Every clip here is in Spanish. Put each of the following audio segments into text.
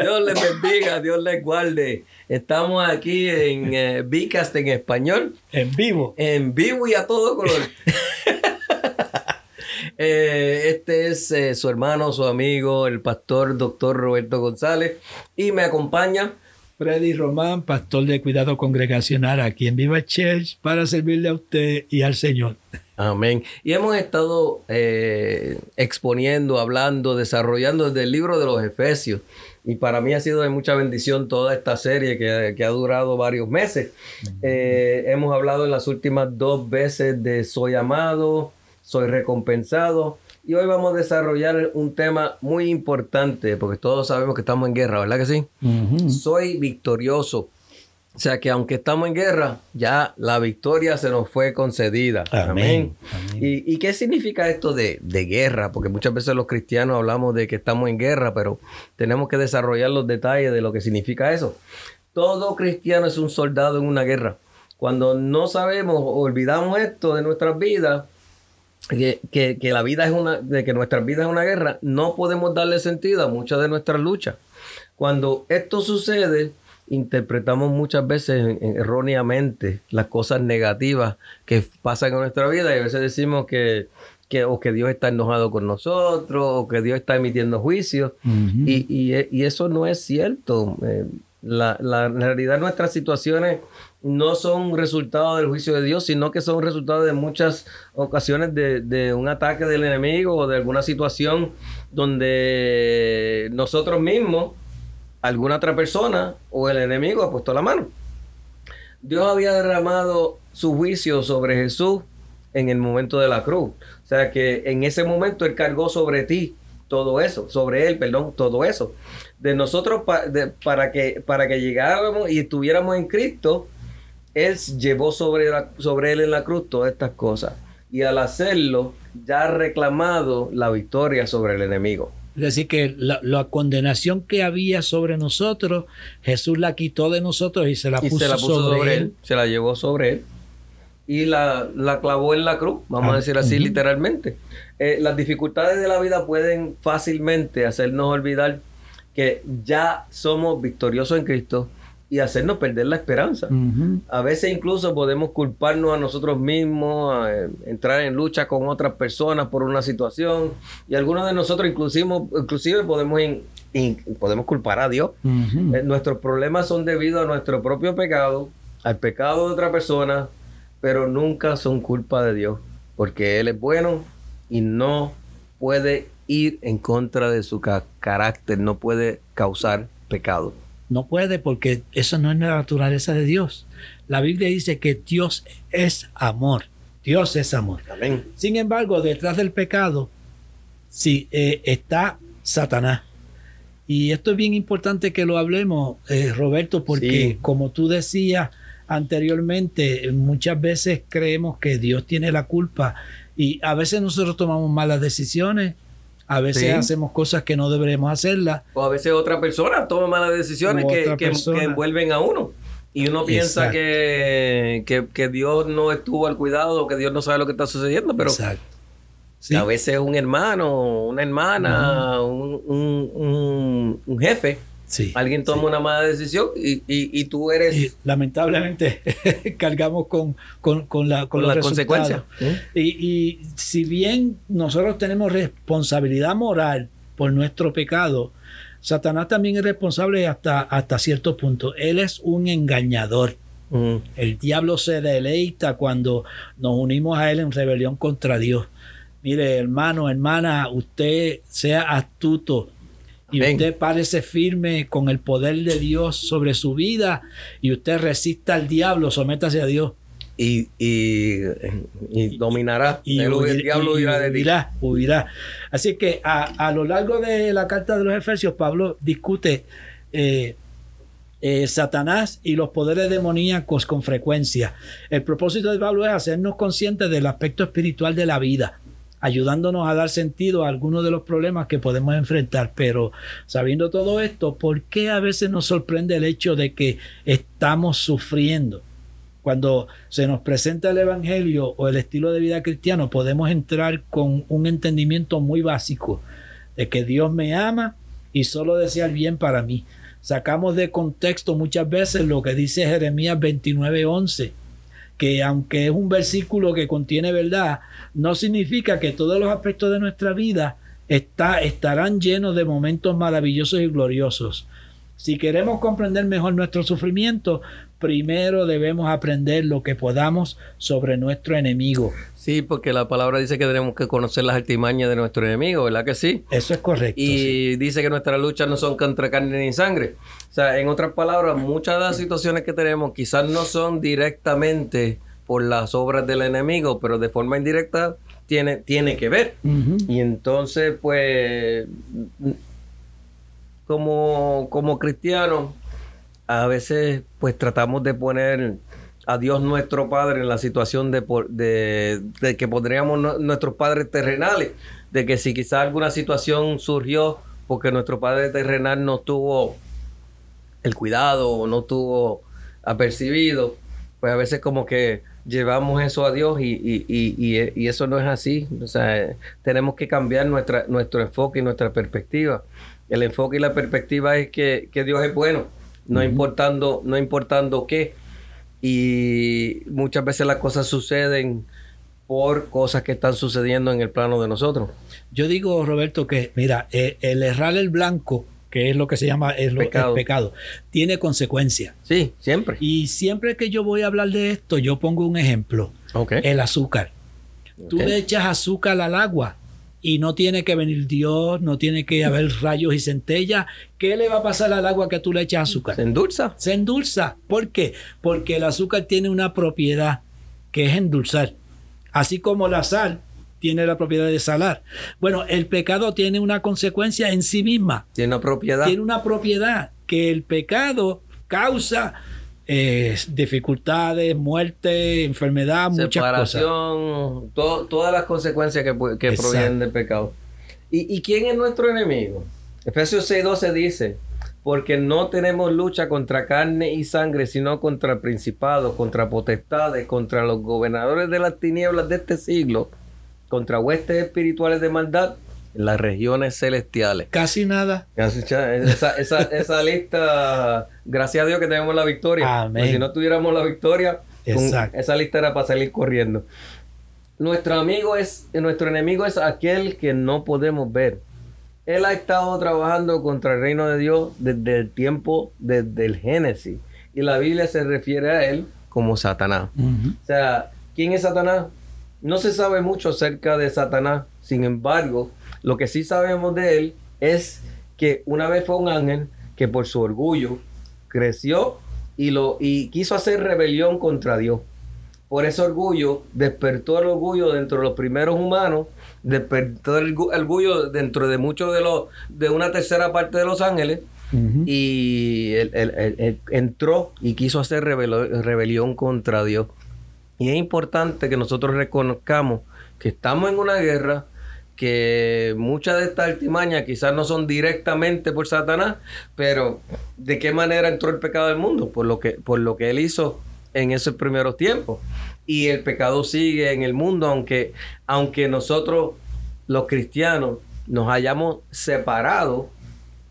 Dios les bendiga, Dios les guarde. Estamos aquí en eh, Vicast en español. En vivo. En vivo y a todo color. Eh, este es eh, su hermano, su amigo, el pastor doctor Roberto González. Y me acompaña Freddy Román, pastor de cuidado congregacional aquí en Viva Church, para servirle a usted y al Señor. Amén. Y hemos estado eh, exponiendo, hablando, desarrollando desde el libro de los Efesios. Y para mí ha sido de mucha bendición toda esta serie que, ha durado varios meses. Eh, hemos hablado en las últimas dos veces de soy amado, soy recompensado. Y hoy vamos a desarrollar un tema muy importante, porque todos sabemos que estamos en guerra, ¿verdad que sí? Soy victorioso. O sea que aunque estamos en guerra, ya la victoria se nos fue concedida. Amén. ¿Y, qué significa esto de, de, guerra? Porque muchas veces los cristianos hablamos de que estamos en guerra, pero tenemos que desarrollar los detalles de lo que significa eso. Todo cristiano es un soldado en una guerra. Cuando no sabemos o olvidamos esto de nuestras vidas, que, que, la vida es una, de que nuestra vida es una guerra, no podemos darle sentido a muchas de nuestras luchas. Cuando esto sucede, interpretamos muchas veces erróneamente las cosas negativas que pasan en nuestra vida y a veces decimos que, que, o que Dios está enojado con nosotros o que Dios está emitiendo juicios y, y, y, eso no es cierto. Eh, la, la, en realidad nuestras situaciones no son resultado del juicio de Dios, sino que son resultado de muchas ocasiones de, de, un ataque del enemigo o de alguna situación donde nosotros mismos, alguna otra persona o el enemigo ha puesto la mano. Dios había derramado su juicio sobre Jesús en el momento de la cruz. O sea que en ese momento Él cargó sobre ti todo eso, sobre Él, perdón, todo eso de nosotros para, que, para que llegáramos y estuviéramos en Cristo, Él llevó sobre, sobre Él en la cruz todas estas cosas. Y al hacerlo, ya ha reclamado la victoria sobre el enemigo. Es decir, que la, condenación que había sobre nosotros, Jesús la quitó de nosotros y se la, puso, sobre, él. Se la llevó sobre Él y la, la, clavó en la cruz, vamos a ah, decir así literalmente. Eh, las dificultades de la vida pueden fácilmente hacernos olvidar que ya somos victoriosos en Cristo y hacernos perder la esperanza. A veces incluso podemos culparnos a nosotros mismos, a, eh, entrar en lucha con otras personas por una situación y algunos de nosotros inclusive, inclusive podemos, podemos culpar a Dios. Eh, nuestros problemas son debido a nuestro propio pecado, al pecado de otra persona, pero nunca son culpa de Dios, porque Él es bueno y no puede ir en contra de su carácter, no puede causar pecado. No puede porque eso no es la naturaleza de Dios. La Biblia dice que Dios es amor. Dios es amor. Sin embargo, detrás del pecado sí, eh, está Satanás. Y esto es bien importante que lo hablemos, eh, Roberto, porque como tú decías anteriormente, muchas veces creemos que Dios tiene la culpa y a veces nosotros tomamos malas decisiones a veces hacemos cosas que no deberíamos hacerlas. O a veces otra persona toma malas decisiones que, que, envuelven a uno. Y uno piensa que, que, Dios no estuvo al cuidado, que Dios no sabe lo que está sucediendo, pero a veces un hermano, una hermana, un, un, un, jefe Alguien toma una mala decisión y, y, tú eres... lamentablemente cargamos con, con, con la, con, la consecuencia. Y, y, si bien nosotros tenemos responsabilidad moral por nuestro pecado, Satanás también es responsable hasta, hasta cierto punto. Él es un engañador. El diablo se deleita cuando nos unimos a él en rebelión contra Dios. Mire, hermano, hermana, usted sea astuto y usted parece firme con el poder de Dios sobre su vida y usted resista al diablo, sométase a Dios. Y, dominará. Y, el diablo irá de ti. Huirá, Así que a, lo largo de la carta de los Efesios, Pablo discute eh, eh, Satanás y los poderes demoníacos con frecuencia. El propósito de Pablo es hacernos conscientes del aspecto espiritual de la vida, ayudándonos a dar sentido a algunos de los problemas que podemos enfrentar. Pero sabiendo todo esto, ¿por qué a veces nos sorprende el hecho de que estamos sufriendo? Cuando se nos presenta el Evangelio o el estilo de vida cristiano, podemos entrar con un entendimiento muy básico de que Dios me ama y solo desea el bien para mí sacamos de contexto muchas veces lo que dice Jeremías 29:11, que aunque es un versículo que contiene verdad, no significa que todos los aspectos de nuestra vida está, estarán llenos de momentos maravillosos y gloriosos. Si queremos comprender mejor nuestro sufrimiento, primero debemos aprender lo que podamos sobre nuestro enemigo. Sí, porque la palabra dice que tenemos que conocer las artimañas de nuestro enemigo, ¿verdad que sí? Eso es correcto. Y dice que nuestras luchas no son contra carne ni sangre. O sea, en otras palabras, muchas de las situaciones que tenemos quizás no son directamente por las obras del enemigo, pero de forma indirecta tiene, tiene que ver. Y entonces, pues, como, como cristianos, a veces pues tratamos de poner a Dios nuestro Padre en la situación de, de, que pondríamos nuestros padres terrenales, de que si quizás alguna situación surgió porque nuestro Padre terrenal no tuvo el cuidado o no tuvo apercibido, pues a veces como que llevamos eso a Dios y, y, y, y, eso no es así. O sea, tenemos que cambiar nuestra, nuestro enfoque y nuestra perspectiva. El enfoque y la perspectiva es que, que Dios es bueno no importando, no importando qué. Y muchas veces las cosas suceden por cosas que están sucediendo en el plano de nosotros. Yo digo, Roberto, que mira, eh, el errar el blanco, que es lo que se llama el pecado, tiene consecuencias. Sí, siempre. Y siempre que yo voy a hablar de esto, yo pongo un ejemplo. El azúcar. Tú le echas azúcar al agua y no tiene que venir Dios, no tiene que haber rayos y centellas. ¿Qué le va a pasar al agua que tú le echas azúcar? Se endulza. Se endulza. ¿Por qué? Porque el azúcar tiene una propiedad que es endulzar. Así como la sal tiene la propiedad de salar. Bueno, el pecado tiene una consecuencia en sí misma. Tiene una propiedad. Tiene una propiedad que el pecado causa eh, dificultades, muerte, enfermedad, muchas Separación, todas las consecuencias que, provienen del pecado. ¿Y, quién es nuestro enemigo? Efesios 6:12 dice, porque no tenemos lucha contra carne y sangre, sino contra principados, contra potestades, contra los gobernadores de las tinieblas de este siglo, contra huestes espirituales de maldad las regiones celestiales. Casi nada. esa, esa, esa, lista, gracias a Dios que tenemos la victoria. Amén. Si no tuviéramos la victoria, esa lista era para salir corriendo. Nuestro amigo es, nuestro enemigo es aquel que no podemos ver. Él ha estado trabajando contra el reino de Dios desde el tiempo, desde el Génesis. Y la Biblia se refiere a él como Satanás. O sea, ¿quién es Satanás? No se sabe mucho acerca de Satanás. Sin embargo, lo que sí sabemos de él es que una vez fue un ángel que por su orgullo creció y, lo, y quiso hacer rebelión contra Dios. Por ese orgullo despertó el orgullo dentro de los primeros humanos, despertó el orgullo dentro de muchos de los, de una tercera parte de los ángeles, y él, entró y quiso hacer rebelión contra Dios. Y es importante que nosotros reconozcamos que estamos en una guerra, que muchas de estas artimañas quizás no son directamente por Satanás, pero ¿de qué manera entró el pecado al mundo? Por lo que, por lo que él hizo en esos primeros tiempos. Y el pecado sigue en el mundo, aunque, aunque nosotros, los cristianos, nos hayamos separado,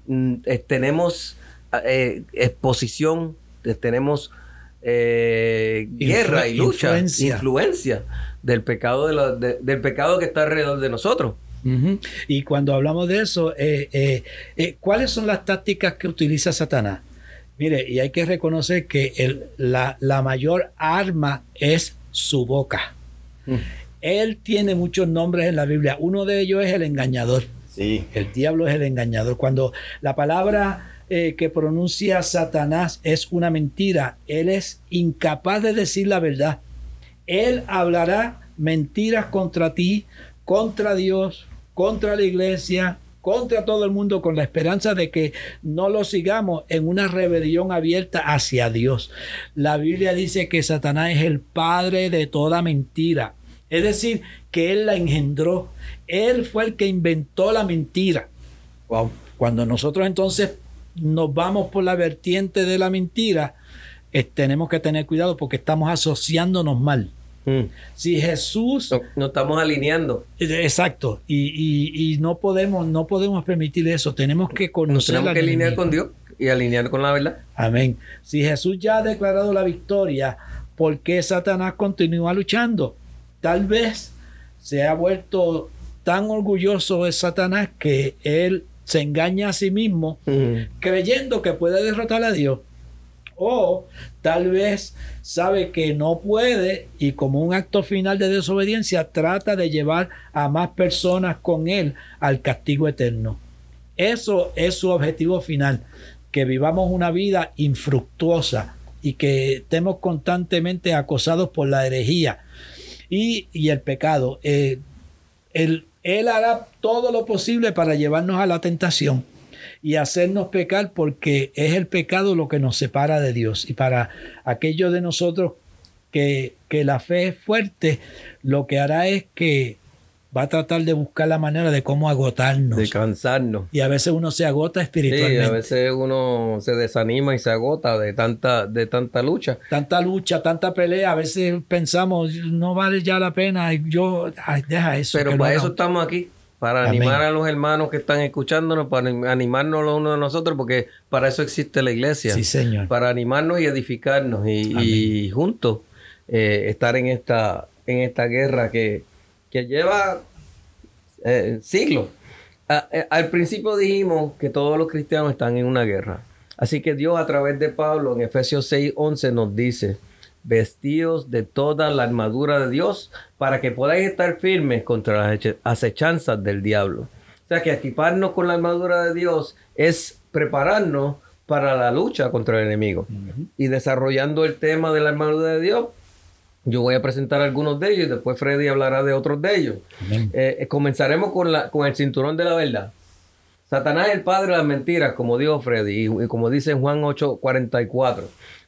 mm, eh, tenemos eh, exposición, eh, guerra y lucha, influencia del pecado, del pecado que está alrededor de nosotros. Y cuando hablamos de eso, eh, eh, eh, ¿cuáles son las tácticas que utiliza Satanás? Mire, y hay que reconocer que el, la, mayor arma es su boca. Mm. Él tiene muchos nombres en la Biblia. Uno de ellos es el engañador. Sí. El diablo es el engañador. Cuando la palabra que pronuncia Satanás es una mentira, él es incapaz de decir la verdad. Él hablará mentiras contra ti, contra Dios, contra la iglesia, contra todo el mundo con la esperanza de que no lo sigamos en una rebelión abierta hacia Dios. La Biblia dice que Satanás es el padre de toda mentira. Es decir, que él la engendró. Él fue el que inventó la mentira. Cuando nosotros entonces nos vamos por la vertiente de la mentira, eh, tenemos que tener cuidado porque estamos asociándonos mal. Mm. Si Jesús... No, estamos alineando. Eh, exacto. Y, no, podemos, no podemos permitir eso. Tenemos que conocer... tenemos que alinear con Dios y alinear con la verdad. Amén. Si Jesús ya ha declarado la victoria, ¿por qué Satanás continúa luchando? Tal vez se ha vuelto tan orgulloso de Satanás que él se engaña a sí mismo creyendo que puede derrotar a Dios. O tal vez sabe que no puede y como un acto final de desobediencia trata de llevar a más personas con él al castigo eterno. Eso es su objetivo final, que vivamos una vida infructuosa y que estemos constantemente acosados por la herejía y, el pecado. Eh, el, él hará todo lo posible para llevarnos a la tentación y hacernos pecar porque es el pecado lo que nos separa de Dios. Y para aquellos de nosotros que, que la fe es fuerte, lo que hará es que va a tratar de buscar la manera de cómo agotarnos. De cansarnos. Y a veces uno se agota espiritualmente. Sí, a veces uno se desanima y se agota de tanta, de tanta lucha. Tanta lucha, tanta pelea. A veces pensamos, no vale ya la pena. Yo, deja eso. Pero para eso estamos aquí. Para animar a los hermanos que están escuchándonos, para animarnos los unos de nosotros, porque para eso existe la iglesia. Sí, Señor. Para animarnos y edificarnos y, juntos eh, estar en esta, en esta guerra que, que lleva eh, siglos. Eh, al principio dijimos que todos los cristianos están en una guerra. Así que Dios a través de Pablo en Efesios 6:11 nos dice, vestidos de toda la armadura de Dios para que podáis estar firmes contra las acechanzas del diablo. O sea que equiparnos con la armadura de Dios es prepararnos para la lucha contra el enemigo. Y desarrollando el tema de la armadura de Dios, yo voy a presentar algunos de ellos y después Freddy hablará de otros de ellos. Eh, comenzaremos con, la, con el cinturón de la verdad. Satanás es el padre de las mentiras, como dijo Freddy, y, como dice en Juan 8:44.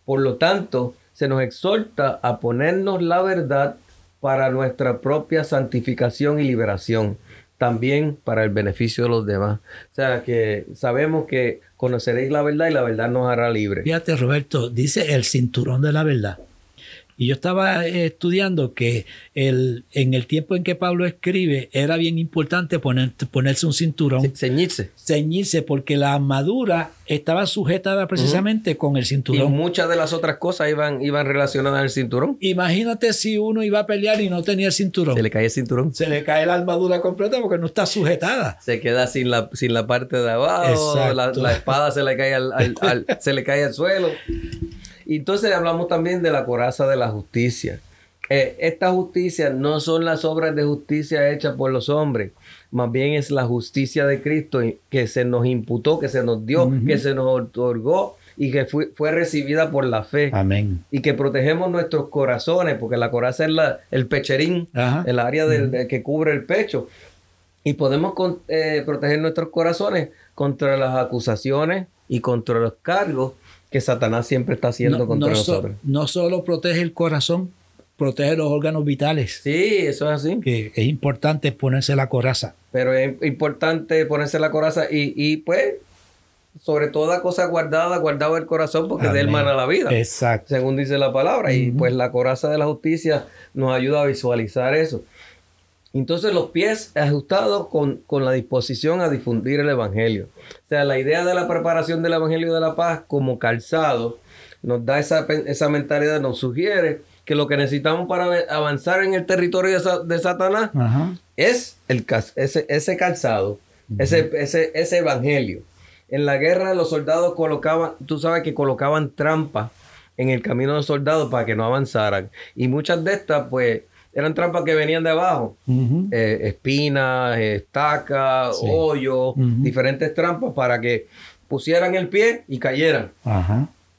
Por lo tanto, se nos exhorta a ponernos la verdad para nuestra propia santificación y liberación, también para el beneficio de los demás. O sea que sabemos que conoceréis la verdad y la verdad nos hará libre. Fíjate, Roberto, dice el cinturón de la verdad. Y yo estaba eh, estudiando que el, en el tiempo en que Pablo escribe era bien importante poner, ponerse un cinturón. Ceñirse. Ceñirse, porque la armadura estaba sujetada precisamente con el cinturón. Y muchas de las otras cosas iban, iban relacionadas al cinturón. Imagínate si uno iba a pelear y no tenía el cinturón. Se le cae el cinturón. Se le cae la armadura completa porque no está sujetada. Se queda sin la, sin la parte de abajo. La, la, espada se le cae al, se le cae al suelo. Y entonces hablamos también de la coraza de la justicia. Eh, esta justicia no son las obras de justicia hechas por los hombres, más bien es la justicia de Cristo que se nos imputó, que se nos dio, que se nos otorgó y que fue, fue, recibida por la fe. Amén. Y que protegemos nuestros corazones, porque la coraza es la, el pecherín, el área del, que cubre el pecho. Y podemos eh, proteger nuestros corazones contra las acusaciones y contra los cargos que Satanás siempre está haciendo contra nosotros. no solo protege el corazón, protege los órganos vitales. Sí, eso es así. Que es importante ponerse la coraza. Pero es importante ponerse la coraza y, y pues, sobre toda cosa guardada, guardado el corazón porque de él mana la vida. Exacto. Según dice la palabra. Y pues la coraza de la justicia nos ayuda a visualizar eso. Entonces los pies ajustados con, la disposición a difundir el Evangelio. O sea, la idea de la preparación del Evangelio de la paz como calzado nos da esa, esa mentalidad, nos sugiere que lo que necesitamos para avanzar en el territorio de, Satanás es el, ese, ese calzado, ese, ese, ese Evangelio. En la guerra los soldados colocaban, tú sabes que colocaban trampas en el camino de los soldados para que no avanzaran. Y muchas de estas, pues, eran trampas que venían de abajo. Eh, espinas, estacas, hoyos, diferentes trampas para que pusieran el pie y cayeran.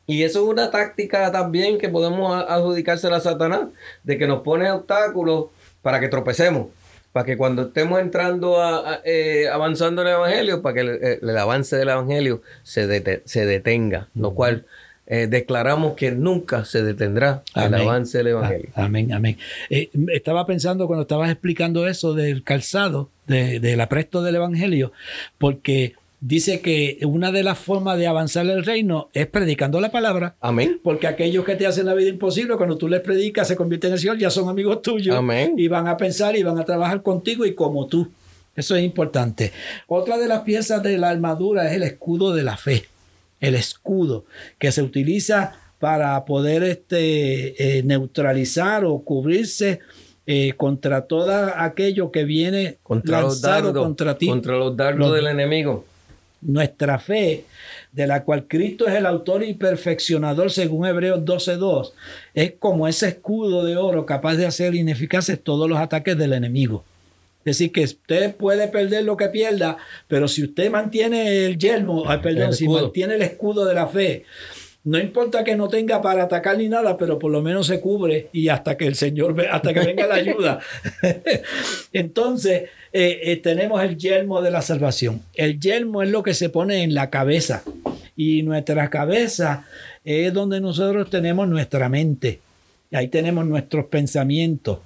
Y eso es una táctica también que podemos adjudicársela a Satanás, de que nos pone obstáculos para que tropecemos. para que cuando estemos entrando a, eh, avanzando en el Evangelio, para que el, avance del Evangelio se, se detenga, lo cual eh, declaramos que nunca se detendrá el avance del Evangelio. Amén, amén. Eh, estaba pensando cuando estabas explicando eso del calzado, del apresto del Evangelio, porque dice que una de las formas de avanzar el reino es predicando la palabra. Amén. Porque aquellos que te hacen la vida imposible, cuando tú les predicas, se convierten en el Señor, ya son amigos tuyos. Amén. Y van a pensar y van a trabajar contigo y como tú. Eso es importante. Otra de las piezas de la armadura es el escudo de la fe. El escudo que se utiliza para poder este, eh, neutralizar o cubrirse eh, contra todo aquello que viene contra lanzado contra ti. Contra los dardos del enemigo nuestra fe, de la cual Cristo es el autor y perfeccionador según Hebreos 12.2, es como ese escudo de oro capaz de hacer ineficaces todos los ataques del enemigo. Es decir, que usted puede perder lo que pierda, pero si usted mantiene el yelmo, perdón, si mantiene el escudo de la fe, no importa que no tenga para atacar ni nada, pero por lo menos se cubre y hasta que el Señor, hasta que venga la ayuda. Entonces, eh, eh, tenemos el yelmo de la salvación. El yelmo es lo que se pone en la cabeza y nuestra cabeza es donde nosotros tenemos nuestra mente. Ahí tenemos nuestros pensamientos.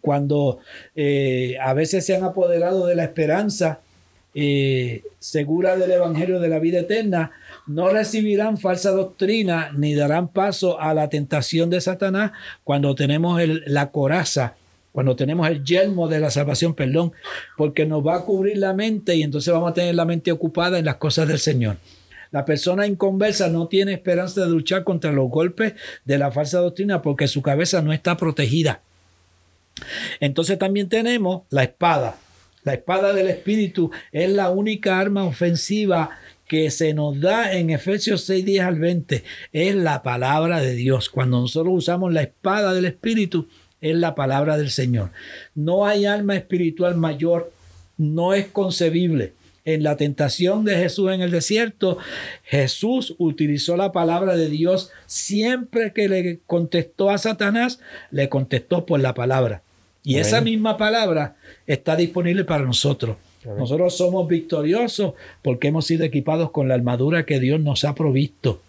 Cuando eh, a veces se han apoderado de la esperanza segura del Evangelio de la vida eterna, no recibirán falsa doctrina ni darán paso a la tentación de Satanás cuando tenemos la coraza, cuando tenemos el yelmo de la salvación, perdón, porque nos va a cubrir la mente y entonces vamos a tener la mente ocupada en las cosas del Señor. La persona inconversa no tiene esperanza de luchar contra los golpes de la falsa doctrina porque su cabeza no está protegida. Entonces también tenemos la espada. La espada del Espíritu es la única arma ofensiva que se nos da en Efesios 6, 10 al 20 es la palabra de Dios. Cuando nosotros usamos la espada del Espíritu, es la palabra del Señor. No hay alma espiritual mayor, no es concebible. En la tentación de Jesús en el desierto, Jesús utilizó la palabra de Dios siempre que le contestó a Satanás, le contestó por la palabra. Y esa misma palabra está disponible para nosotros. Nosotros somos victoriosos porque hemos sido equipados con la armadura que Dios nos ha provisto.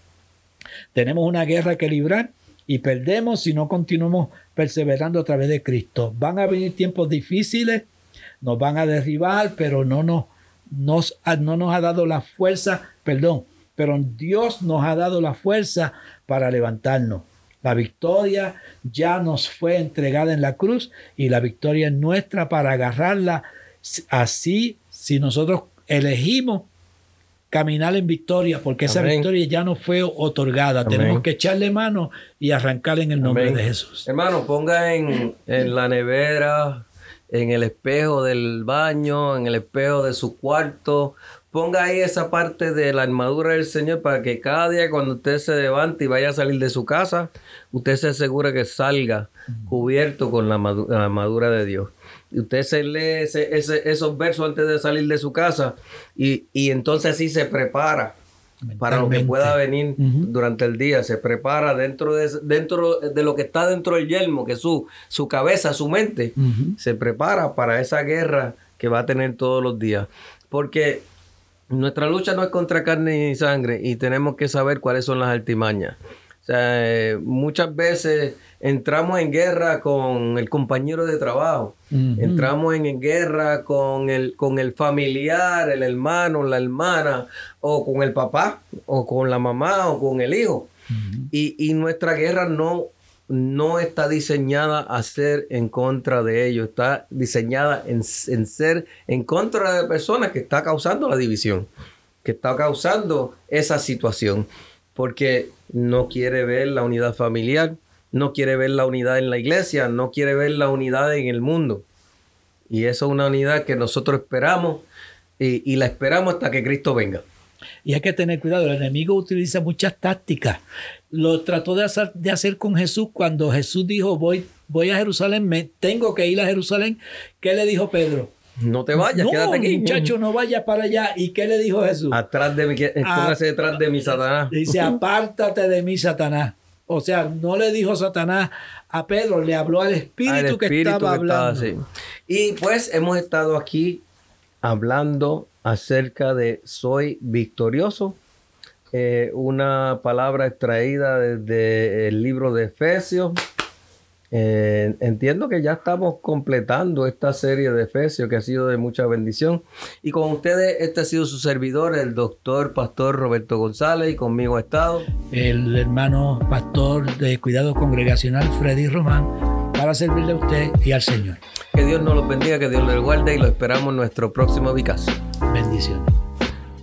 Tenemos una guerra que librar y perdemos si no continuamos perseverando a través de Cristo. Van a venir tiempos difíciles, nos van a derribar, pero no nos, nos, no nos ha dado la fuerza, perdón, pero Dios nos ha dado la fuerza para levantarnos. La victoria ya nos fue entregada en la cruz y la victoria es nuestra para agarrarla. Así, si nosotros elegimos caminar en victoria, porque esa victoria ya no fue otorgada, tenemos que echarle mano y arrancar en el nombre de Jesús. Hermano, ponga en, en la nevera, en el espejo del baño, en el espejo de su cuarto, ponga ahí esa parte de la armadura del Señor para que cada día cuando usted se levante y vaya a salir de su casa, usted se asegure que salga cubierto con la armadura de Dios. Usted se lee esos versos antes de salir de su casa y, entonces sí se prepara para lo que pueda venir durante el día. Se prepara dentro de, dentro de lo que está dentro del yelmo, que es su, su cabeza, su mente. Se prepara para esa guerra que va a tener todos los días. Porque nuestra lucha no es contra carne y sangre y tenemos que saber cuáles son las altimañas. O sea, eh, muchas veces entramos en guerra con el compañero de trabajo, entramos en, guerra con el, con el familiar, el hermano, la hermana, o con el papá, o con la mamá, o con el hijo. y, nuestra guerra no, no está diseñada a ser en contra de ellos, está diseñada en, en ser en contra de personas que está causando la división, que está causando esa situación, porque no quiere ver la unidad familiar, no quiere ver la unidad en la iglesia, no quiere ver la unidad en el mundo. Y eso es una unidad que nosotros esperamos y, la esperamos hasta que Cristo venga. Y hay que tener cuidado, el enemigo utiliza muchas tácticas. Lo trató de hacer, de hacer con Jesús cuando Jesús dijo, voy, voy a Jerusalén, me tengo que ir a Jerusalén. ¿Qué le dijo Pedro? No te vayas, quédate aquí. Muchacho, no vayas para allá. ¿Y qué le dijo Jesús? Atrás de mí, póngase detrás de mí, Satanás. Dice, apártate de mí, Satanás O sea, no le dijo Satanás a Pedro, le habló al espíritu, que estaba hablando. y pues hemos estado aquí hablando acerca de soy victorioso. Eh, una palabra extraída desde el libro de Efesios, eh, entiendo que ya estamos completando esta serie de Efesios que ha sido de mucha bendición. Y con ustedes, este ha sido su servidor, el doctor pastor Roberto González, y conmigo ha estado el hermano pastor de cuidado congregacional Freddy Román, para servirle a usted y al Señor. Que Dios nos los bendiga, que Dios les guarde y lo esperamos en nuestro próximo Vicas. Bendiciones.